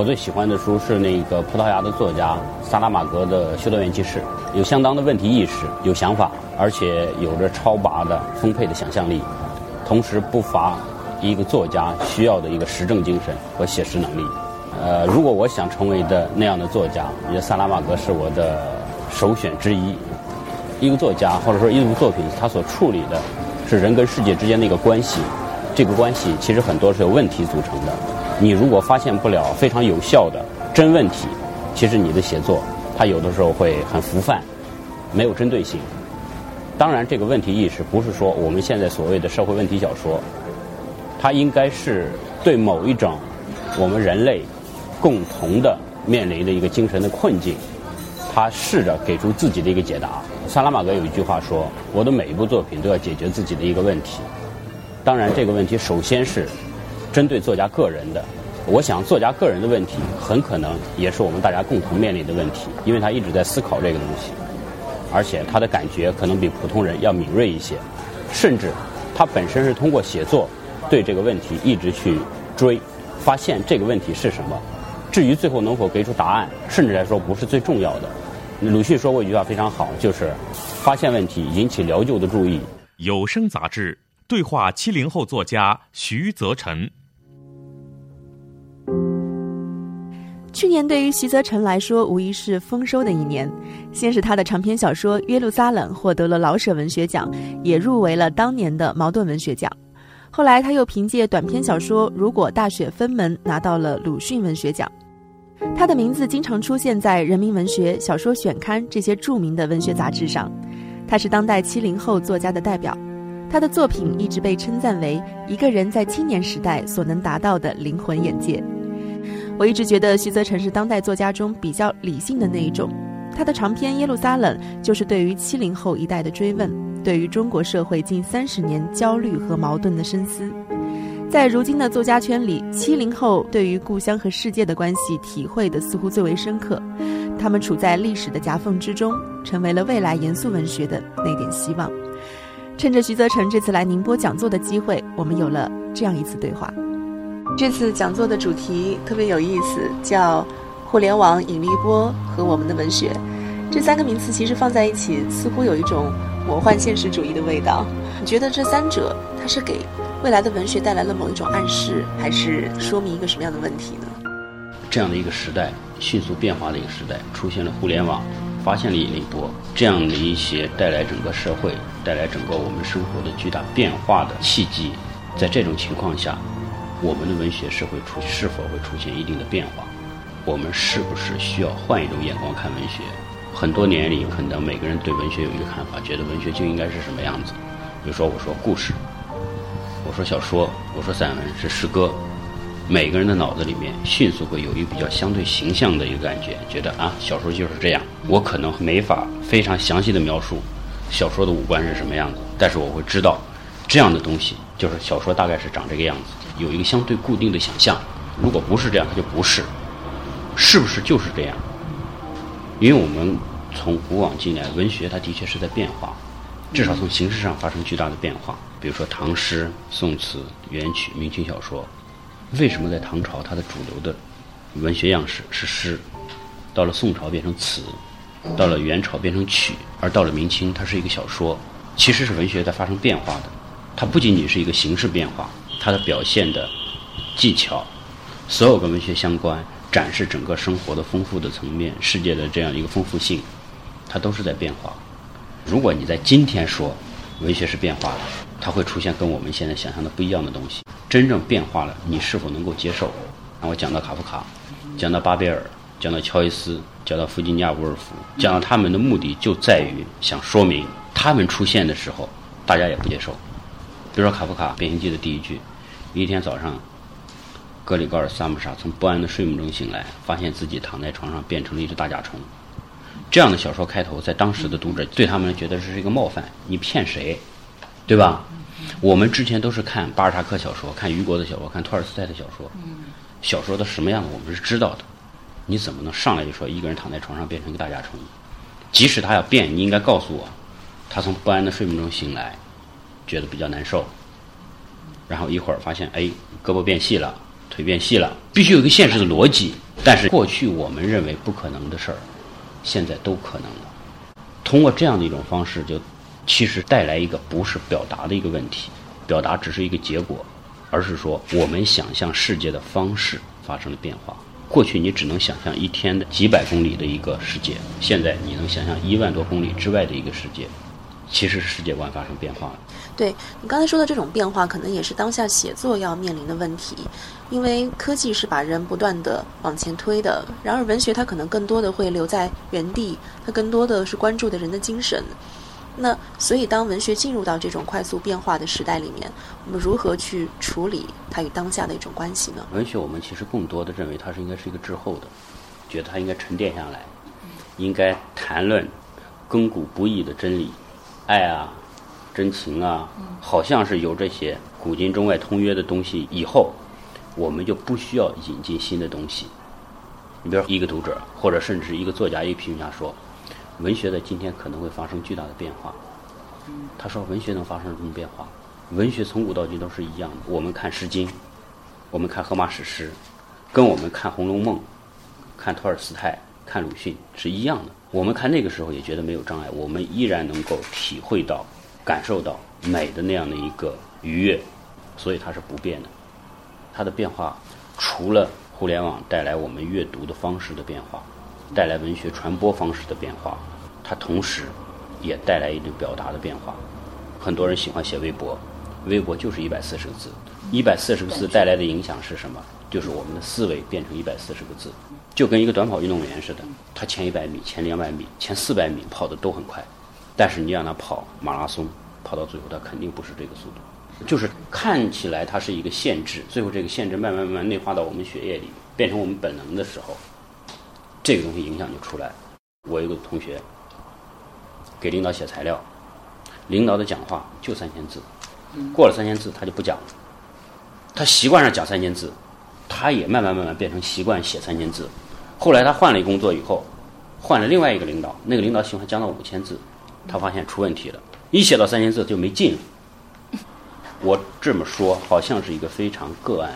我最喜欢的书是那个葡萄牙的作家萨拉马格的《修道院记事》，有相当的问题意识，有想法，而且有着超拔的丰沛的想象力，同时不乏一个作家需要的一个实证精神和写实能力。呃，如果我想成为的那样的作家，我觉得萨拉马格是我的首选之一。一个作家或者说一部作品，他所处理的是人跟世界之间的一个关系，这个关系其实很多是由问题组成的。你如果发现不了非常有效的真问题，其实你的写作它有的时候会很浮泛，没有针对性。当然，这个问题意识不是说我们现在所谓的社会问题小说，它应该是对某一种我们人类共同的面临的一个精神的困境，他试着给出自己的一个解答。萨拉马格有一句话说：“我的每一部作品都要解决自己的一个问题。”当然，这个问题首先是。针对作家个人的，我想作家个人的问题很可能也是我们大家共同面临的问题，因为他一直在思考这个东西，而且他的感觉可能比普通人要敏锐一些，甚至他本身是通过写作对这个问题一直去追，发现这个问题是什么。至于最后能否给出答案，甚至来说不是最重要的。鲁迅说过一句话非常好，就是发现问题，引起疗救的注意。有声杂志对话七零后作家徐泽成。去年对于徐泽成来说，无疑是丰收的一年。先是他的长篇小说《约路撒冷》获得了老舍文学奖，也入围了当年的茅盾文学奖。后来他又凭借短篇小说《如果大雪封门》拿到了鲁迅文学奖。他的名字经常出现在《人民文学》《小说选刊》这些著名的文学杂志上。他是当代七零后作家的代表，他的作品一直被称赞为一个人在青年时代所能达到的灵魂眼界。我一直觉得徐则成是当代作家中比较理性的那一种，他的长篇《耶路撒冷》就是对于七零后一代的追问，对于中国社会近三十年焦虑和矛盾的深思。在如今的作家圈里，七零后对于故乡和世界的关系体会的似乎最为深刻，他们处在历史的夹缝之中，成为了未来严肃文学的那点希望。趁着徐则成这次来宁波讲座的机会，我们有了这样一次对话。这次讲座的主题特别有意思，叫“互联网、引力波和我们的文学”。这三个名词其实放在一起，似乎有一种魔幻现实主义的味道。你觉得这三者它是给未来的文学带来了某一种暗示，还是说明一个什么样的问题呢？这样的一个时代，迅速变化的一个时代，出现了互联网，发现了引力波，这样的一些带来整个社会、带来整个我们生活的巨大变化的契机，在这种情况下。我们的文学是会出是否会出现一定的变化？我们是不是需要换一种眼光看文学？很多年里，可能每个人对文学有一个看法，觉得文学就应该是什么样子。比如说，我说故事，我说小说，我说散文是诗歌，每个人的脑子里面迅速会有一个比较相对形象的一个感觉，觉得啊，小说就是这样。我可能没法非常详细的描述小说的五官是什么样子，但是我会知道，这样的东西就是小说大概是长这个样子。有一个相对固定的想象，如果不是这样，它就不是。是不是就是这样？因为我们从古往今来，文学它的确是在变化，至少从形式上发生巨大的变化。比如说唐诗、宋词、元曲、明清小说，为什么在唐朝它的主流的文学样式是诗，到了宋朝变成词，到了元朝变成曲，而到了明清它是一个小说？其实是文学在发生变化的，它不仅仅是一个形式变化。它的表现的技巧，所有跟文学相关、展示整个生活的丰富的层面、世界的这样一个丰富性，它都是在变化。如果你在今天说文学是变化的，它会出现跟我们现在想象的不一样的东西。真正变化了，你是否能够接受？那我讲到卡夫卡，讲到巴贝尔，讲到乔伊斯，讲到弗吉尼亚·沃尔夫，讲到他们的目的就在于想说明，他们出现的时候，大家也不接受。比如说卡夫卡《变形记》的第一句，一天早上，格里高尔·萨姆莎从不安的睡梦中醒来，发现自己躺在床上变成了一只大甲虫。这样的小说开头，在当时的读者对他们觉得这是一个冒犯，你骗谁，对吧？我们之前都是看巴尔扎克小说，看雨果的小说，看托尔斯泰的小说，小说的什么样子我们是知道的。你怎么能上来就说一个人躺在床上变成一个大甲虫？即使他要变，你应该告诉我，他从不安的睡梦中醒来，觉得比较难受，然后一会儿发现哎，胳膊变细了，腿变细了，必须有一个现实的逻辑。但是过去我们认为不可能的事儿，现在都可能了。通过这样的一种方式，就其实带来一个不是表达的一个问题，表达只是一个结果，而是说我们想象世界的方式发生了变化。过去你只能想象一天的几百公里的一个世界，现在你能想象一万多公里之外的一个世界，其实世界观发生变化了。对你刚才说的这种变化，可能也是当下写作要面临的问题，因为科技是把人不断的往前推的，然而文学它可能更多的会留在原地，它更多的是关注的人的精神。那所以，当文学进入到这种快速变化的时代里面，我们如何去处理它与当下的一种关系呢？文学我们其实更多的认为它是应该是一个滞后的，觉得它应该沉淀下来，应该谈论亘古不易的真理，爱啊，真情啊，好像是有这些古今中外通约的东西以后，我们就不需要引进新的东西。你比如一个读者，或者甚至一个作家、一个评论家说。文学在今天可能会发生巨大的变化。他说：“文学能发生什么变化？文学从古到今都是一样的。我们看《诗经》，我们看荷马史诗，跟我们看《红楼梦》、看托尔斯泰、看鲁迅是一样的。我们看那个时候也觉得没有障碍，我们依然能够体会到、感受到美的那样的一个愉悦，所以它是不变的。它的变化除了互联网带来我们阅读的方式的变化。”带来文学传播方式的变化，它同时也带来一种表达的变化。很多人喜欢写微博，微博就是一百四十个字，一百四十个字带来的影响是什么？就是我们的思维变成一百四十个字，就跟一个短跑运动员似的，他前一百米、前两百米、前四百米跑的都很快，但是你让他跑马拉松，跑到最后他肯定不是这个速度，就是看起来它是一个限制，最后这个限制慢慢慢慢内化到我们血液里，变成我们本能的时候。这个东西影响就出来。我有个同学给领导写材料，领导的讲话就三千字，过了三千字他就不讲了。他习惯上讲三千字，他也慢慢慢慢变成习惯写三千字。后来他换了一工作以后，换了另外一个领导，那个领导喜欢讲到五千字，他发现出问题了，一写到三千字就没劲了。我这么说好像是一个非常个案，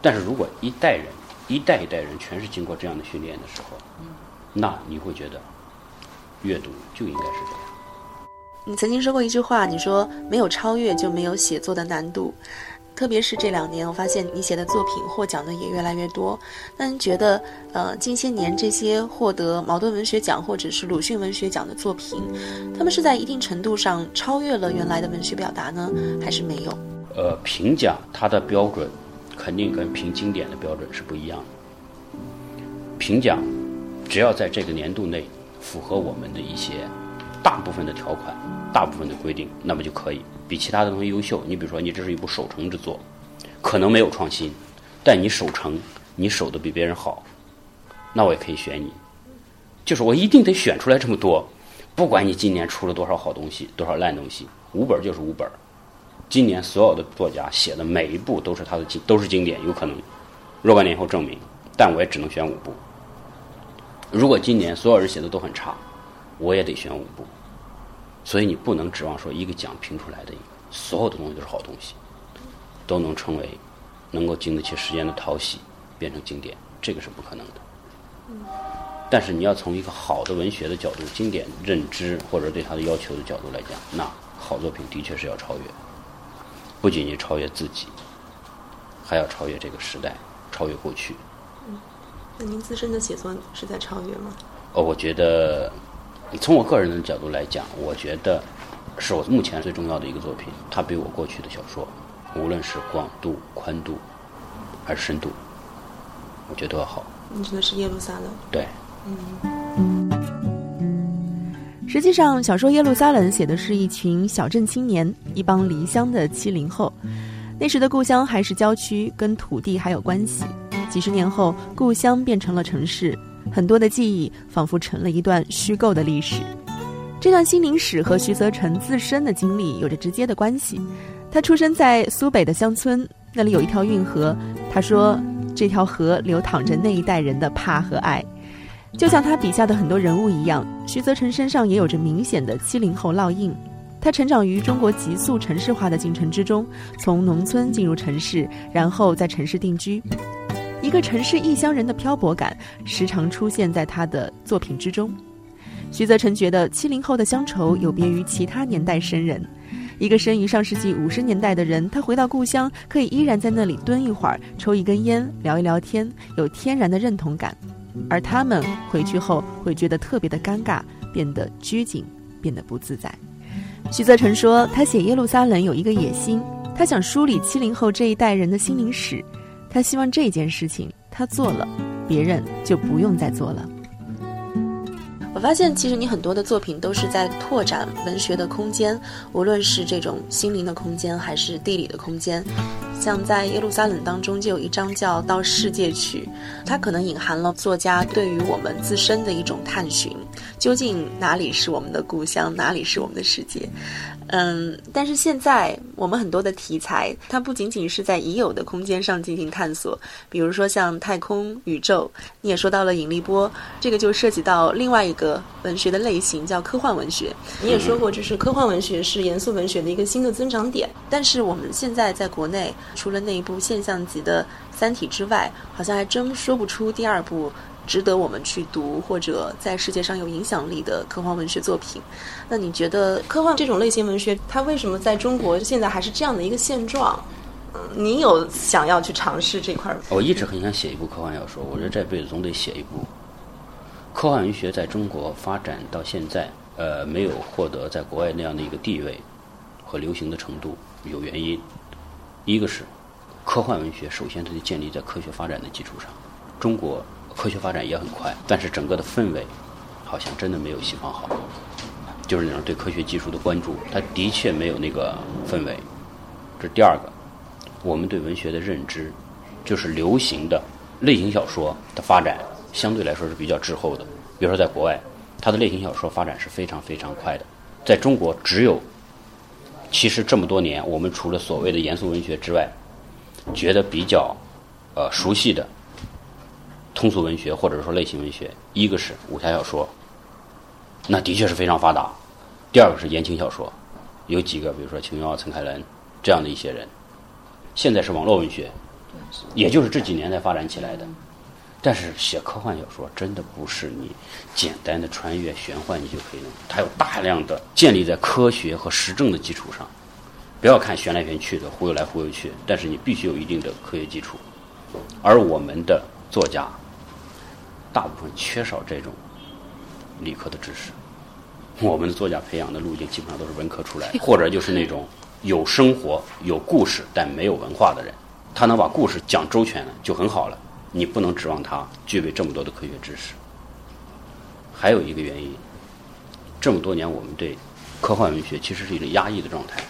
但是如果一代人。一代一代人全是经过这样的训练的时候，那你会觉得阅读就应该是这样。你曾经说过一句话，你说没有超越就没有写作的难度。特别是这两年，我发现你写的作品获奖的也越来越多。那您觉得，呃，近些年这些获得茅盾文学奖或者是鲁迅文学奖的作品，他们是在一定程度上超越了原来的文学表达呢，还是没有？呃，评奖它的标准。肯定跟评经典的标准是不一样的。评奖，只要在这个年度内符合我们的一些大部分的条款、大部分的规定，那么就可以比其他的东西优秀。你比如说，你这是一部守成之作，可能没有创新，但你守成，你守的比别人好，那我也可以选你。就是我一定得选出来这么多，不管你今年出了多少好东西，多少烂东西，五本就是五本。今年所有的作家写的每一部都是他的经，都是经典，有可能若干年以后证明，但我也只能选五部。如果今年所有人写的都很差，我也得选五部。所以你不能指望说一个奖评出来的所有的东西都是好东西，都能成为能够经得起时间的淘洗，变成经典，这个是不可能的。但是你要从一个好的文学的角度、经典认知或者对它的要求的角度来讲，那好作品的确是要超越。不仅仅超越自己，还要超越这个时代，超越过去。嗯，那您自身的写作是在超越吗？哦，我觉得，从我个人的角度来讲，我觉得是我目前最重要的一个作品。它比我过去的小说，无论是广度、宽度，还是深度，我觉得都要好。你指的是耶路撒冷？对。嗯。实际上，小说《耶路撒冷》写的是一群小镇青年，一帮离乡的七零后。那时的故乡还是郊区，跟土地还有关系。几十年后，故乡变成了城市，很多的记忆仿佛成了一段虚构的历史。这段心灵史和徐泽成自身的经历有着直接的关系。他出生在苏北的乡村，那里有一条运河。他说，这条河流淌着那一代人的怕和爱。就像他笔下的很多人物一样，徐泽成身上也有着明显的七零后烙印。他成长于中国急速城市化的进程之中，从农村进入城市，然后在城市定居。一个城市异乡人的漂泊感，时常出现在他的作品之中。徐泽成觉得七零后的乡愁有别于其他年代生人。一个生于上世纪五十年代的人，他回到故乡，可以依然在那里蹲一会儿，抽一根烟，聊一聊天，有天然的认同感。而他们回去后会觉得特别的尴尬，变得拘谨，变得不自在。徐泽成说，他写《耶路撒冷》有一个野心，他想梳理七零后这一代人的心灵史。他希望这件事情他做了，别人就不用再做了。我发现，其实你很多的作品都是在拓展文学的空间，无论是这种心灵的空间，还是地理的空间。像在耶路撒冷当中，就有一章叫《到世界去》，它可能隐含了作家对于我们自身的一种探寻，究竟哪里是我们的故乡，哪里是我们的世界。嗯，但是现在我们很多的题材，它不仅仅是在已有的空间上进行探索，比如说像太空、宇宙，你也说到了引力波，这个就涉及到另外一个文学的类型，叫科幻文学。你也说过，就是科幻文学是严肃文学的一个新的增长点。但是我们现在在国内，除了那一部现象级的《三体》之外，好像还真说不出第二部。值得我们去读或者在世界上有影响力的科幻文学作品。那你觉得科幻这种类型文学，它为什么在中国现在还是这样的一个现状？嗯，你有想要去尝试这块？我一直很想写一部科幻小说，我觉得这辈子总得写一部。科幻文学在中国发展到现在，呃，没有获得在国外那样的一个地位和流行的程度，有原因。一个是科幻文学首先它得建立在科学发展的基础上，中国。科学发展也很快，但是整个的氛围好像真的没有西方好，就是那种对科学技术的关注，它的确没有那个氛围。这是第二个，我们对文学的认知，就是流行的类型小说的发展相对来说是比较滞后的。比如说在国外，它的类型小说发展是非常非常快的，在中国只有，其实这么多年，我们除了所谓的严肃文学之外，觉得比较呃熟悉的。通俗文学或者说类型文学，一个是武侠小说，那的确是非常发达；第二个是言情小说，有几个，比如说秦瑶、陈凯伦这样的一些人。现在是网络文学，也就是这几年才发展起来的。但是写科幻小说真的不是你简单的穿越玄幻你就可以弄，它有大量的建立在科学和实证的基础上。不要看玄来玄去的忽悠来忽悠去，但是你必须有一定的科学基础。而我们的作家。大部分缺少这种理科的知识，我们的作家培养的路径基本上都是文科出来，或者就是那种有生活、有故事但没有文化的人，他能把故事讲周全了就很好了。你不能指望他具备这么多的科学知识。还有一个原因，这么多年我们对科幻文学其实是一种压抑的状态。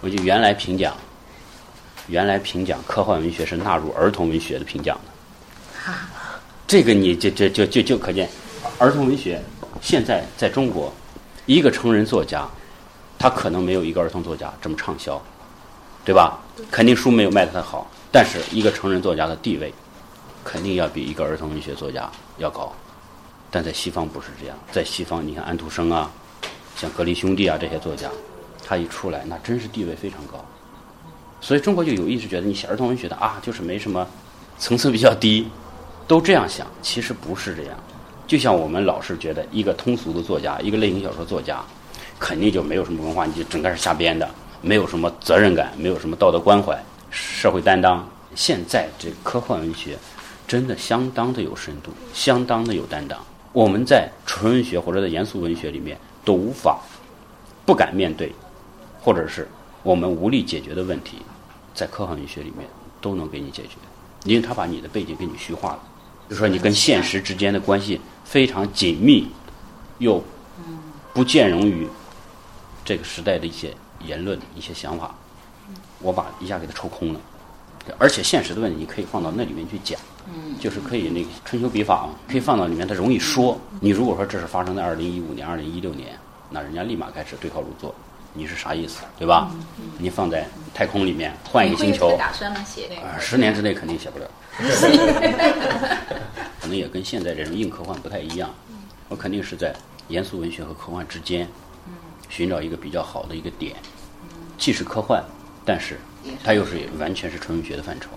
我就原来评奖，原来评奖科幻文学是纳入儿童文学的评奖的。这个你就就就就就可见，儿童文学现在在中国，一个成人作家，他可能没有一个儿童作家这么畅销，对吧？肯定书没有卖的他好，但是一个成人作家的地位，肯定要比一个儿童文学作家要高。但在西方不是这样，在西方你看安徒生啊，像格林兄弟啊这些作家，他一出来那真是地位非常高。所以中国就有意识觉得你写儿童文学的啊，就是没什么，层次比较低。都这样想，其实不是这样。就像我们老是觉得，一个通俗的作家，一个类型小说作家，肯定就没有什么文化，你就整个是瞎编的，没有什么责任感，没有什么道德关怀、社会担当。现在这科幻文学真的相当的有深度，相当的有担当。我们在纯文学或者在严肃文学里面都无法、不敢面对，或者是我们无力解决的问题，在科幻文学里面都能给你解决，因为他把你的背景给你虚化了。就说，你跟现实之间的关系非常紧密，又不兼容于这个时代的一些言论、一些想法，我把一下给它抽空了。而且现实的问题，你可以放到那里面去讲，就是可以那个春秋笔法嘛，可以放到里面，它容易说。你如果说这是发生在二零一五年、二零一六年，那人家立马开始对号入座，你是啥意思，对吧？你放在太空里面换一个星球，打算吗？写那个？十年之内肯定写不了，可能也跟现在这种硬科幻不太一样。我肯定是在严肃文学和科幻之间，寻找一个比较好的一个点，既是科幻，但是它又是完全是纯文学的范畴。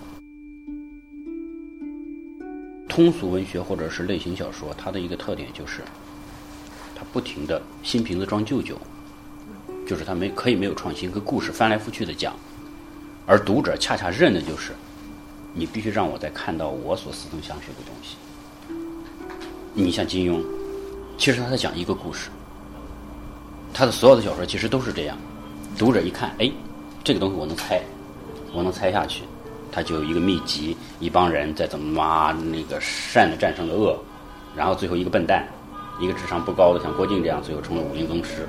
通俗文学或者是类型小说，它的一个特点就是，它不停的新瓶子装旧酒，就是他没可以没有创新，跟故事翻来覆去的讲，而读者恰恰认的就是，你必须让我再看到我所似曾相识的东西。你像金庸，其实他在讲一个故事，他的所有的小说其实都是这样，读者一看，哎，这个东西我能猜，我能猜下去，他就有一个秘籍，一帮人在怎么妈那个善的战胜了恶，然后最后一个笨蛋，一个智商不高的像郭靖这样，最后成了武林宗师。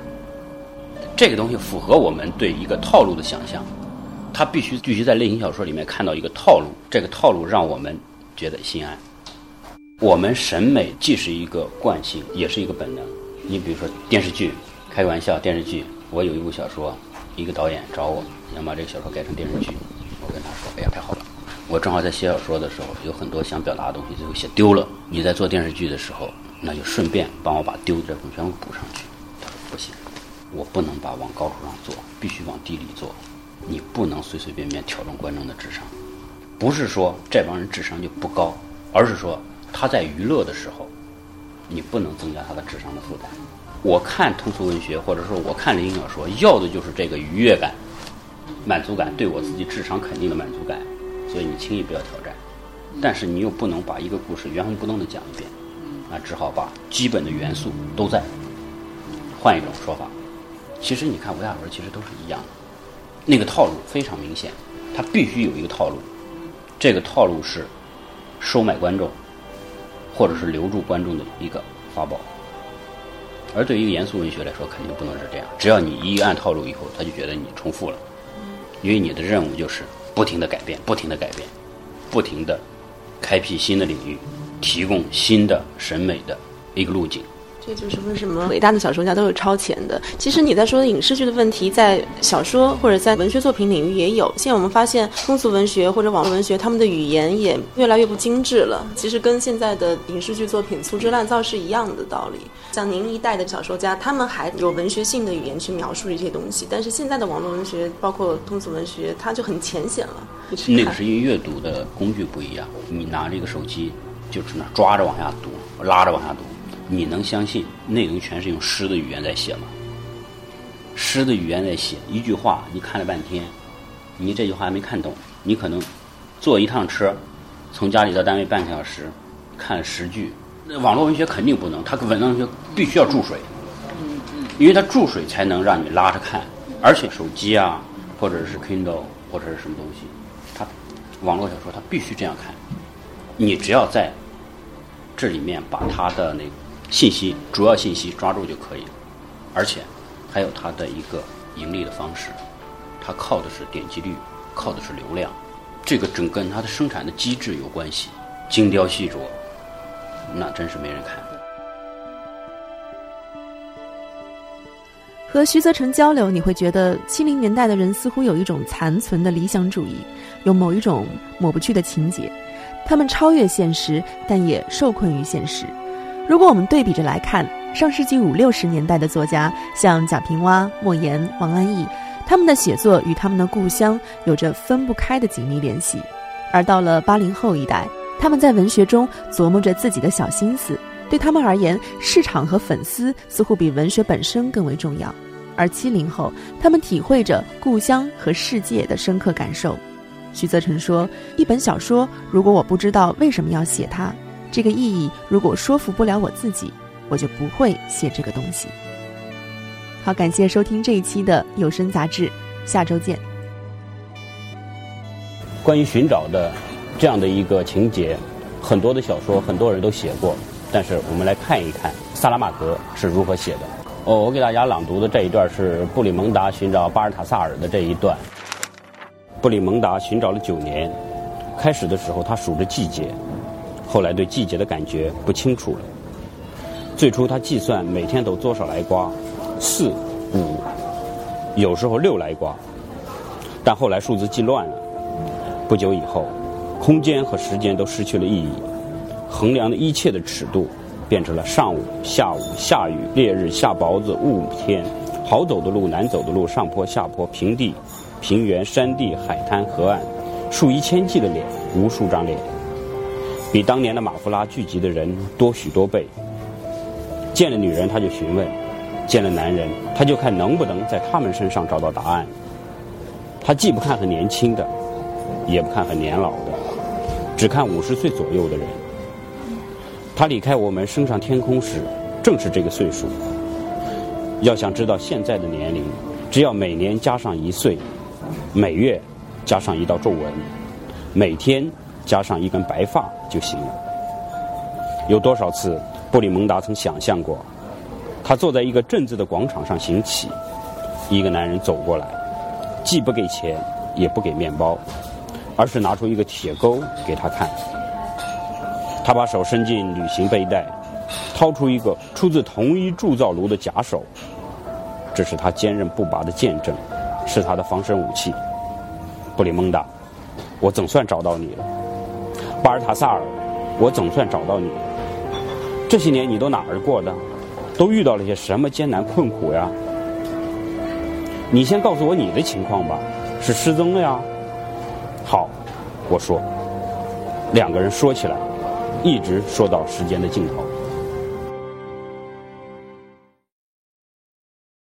这个东西符合我们对一个套路的想象，他必须必须在类型小说里面看到一个套路，这个套路让我们觉得心安。我们审美既是一个惯性，也是一个本能。你比如说电视剧，开个玩笑，电视剧，我有一部小说，一个导演找我想把这个小说改成电视剧，我跟他说，哎呀，太好了，我正好在写小说的时候，有很多想表达的东西，最后写丢了。你在做电视剧的时候，那就顺便帮我把丢的这部分全部补上去。他说不行，我不能把往高处上做，必须往地里做。你不能随随便便挑动观众的智商，不是说这帮人智商就不高，而是说。他在娱乐的时候，你不能增加他的智商的负担。我看通俗文学，或者说我看类型小说，要的就是这个愉悦感、满足感，对我自己智商肯定的满足感。所以你轻易不要挑战，但是你又不能把一个故事原封不动的讲一遍，那只好把基本的元素都在。换一种说法，其实你看武侠小说其实都是一样的，那个套路非常明显，他必须有一个套路，这个套路是收买观众。或者是留住观众的一个法宝，而对于一个严肃文学来说，肯定不能是这样。只要你一按套路以后，他就觉得你重复了，因为你的任务就是不停的改变，不停的改变，不停的开辟新的领域，提供新的审美的一个路径。这就是为什么伟大的小说家都是超前的。其实你在说的影视剧的问题，在小说或者在文学作品领域也有。现在我们发现，通俗文学或者网络文学，他们的语言也越来越不精致了。其实跟现在的影视剧作品粗制滥造是一样的道理。像您一代的小说家，他们还有文学性的语言去描述这些东西，但是现在的网络文学，包括通俗文学，它就很浅显了。那个是因为阅读的工具不一样，你拿这个手机，就只能抓着往下读，拉着往下读。你能相信内容全是用诗的语言在写吗？诗的语言在写一句话，你看了半天，你这句话还没看懂，你可能坐一趟车，从家里到单位半个小时，看了十句。那网络文学肯定不能，它网络文学必须要注水，因为它注水才能让你拉着看。而且手机啊，或者是 Kindle 或者是什么东西，它网络小说它必须这样看。你只要在这里面把它的那个。信息主要信息抓住就可以了，而且还有它的一个盈利的方式，它靠的是点击率，靠的是流量，这个整跟它的生产的机制有关系，精雕细琢，那真是没人看。和徐泽成交流，你会觉得七零年代的人似乎有一种残存的理想主义，有某一种抹不去的情节，他们超越现实，但也受困于现实。如果我们对比着来看，上世纪五六十年代的作家，像贾平凹、莫言、王安忆，他们的写作与他们的故乡有着分不开的紧密联系；而到了八零后一代，他们在文学中琢磨着自己的小心思，对他们而言，市场和粉丝似乎比文学本身更为重要；而七零后，他们体会着故乡和世界的深刻感受。徐泽成说：“一本小说，如果我不知道为什么要写它。”这个意义如果说服不了我自己，我就不会写这个东西。好，感谢收听这一期的有声杂志，下周见。关于寻找的这样的一个情节，很多的小说很多人都写过，但是我们来看一看萨拉玛格是如何写的。哦，我给大家朗读的这一段是布里蒙达寻找巴尔塔萨尔的这一段。布里蒙达寻找了九年，开始的时候他数着季节，后来对季节的感觉不清楚了。最初他计算每天都多少来瓜，四、五，有时候六来瓜，但后来数字记乱了。不久以后，空间和时间都失去了意义，衡量的一切的尺度。变成了上午、下午、下雨、烈日、下雹子、雾天，好走的路、难走的路、上坡、下坡、平地、平原、山地、海滩、河岸，数以千计的脸，无数张脸，比当年的马夫拉聚集的人多许多倍。见了女人他就询问，见了男人他就看能不能在他们身上找到答案。他既不看很年轻的，也不看很年老的，只看五十岁左右的人。他离开我们升上天空时，正是这个岁数。要想知道现在的年龄，只要每年加上一岁，每月加上一道皱纹，每天加上一根白发就行了。有多少次，布里蒙达曾想象过，他坐在一个镇子的广场上行乞，一个男人走过来，既不给钱，也不给面包，而是拿出一个铁钩给他看。他把手伸进旅行背带，掏出一个出自同一铸造炉的假手，这是他坚韧不拔的见证，是他的防身武器。布里蒙达，我总算找到你了。巴尔塔萨尔，我总算找到你了。这些年你都哪儿过的？都遇到了些什么艰难困苦呀？你先告诉我你的情况吧。是失踪了呀？好，我说。两个人说起来。一直说到时间的尽头。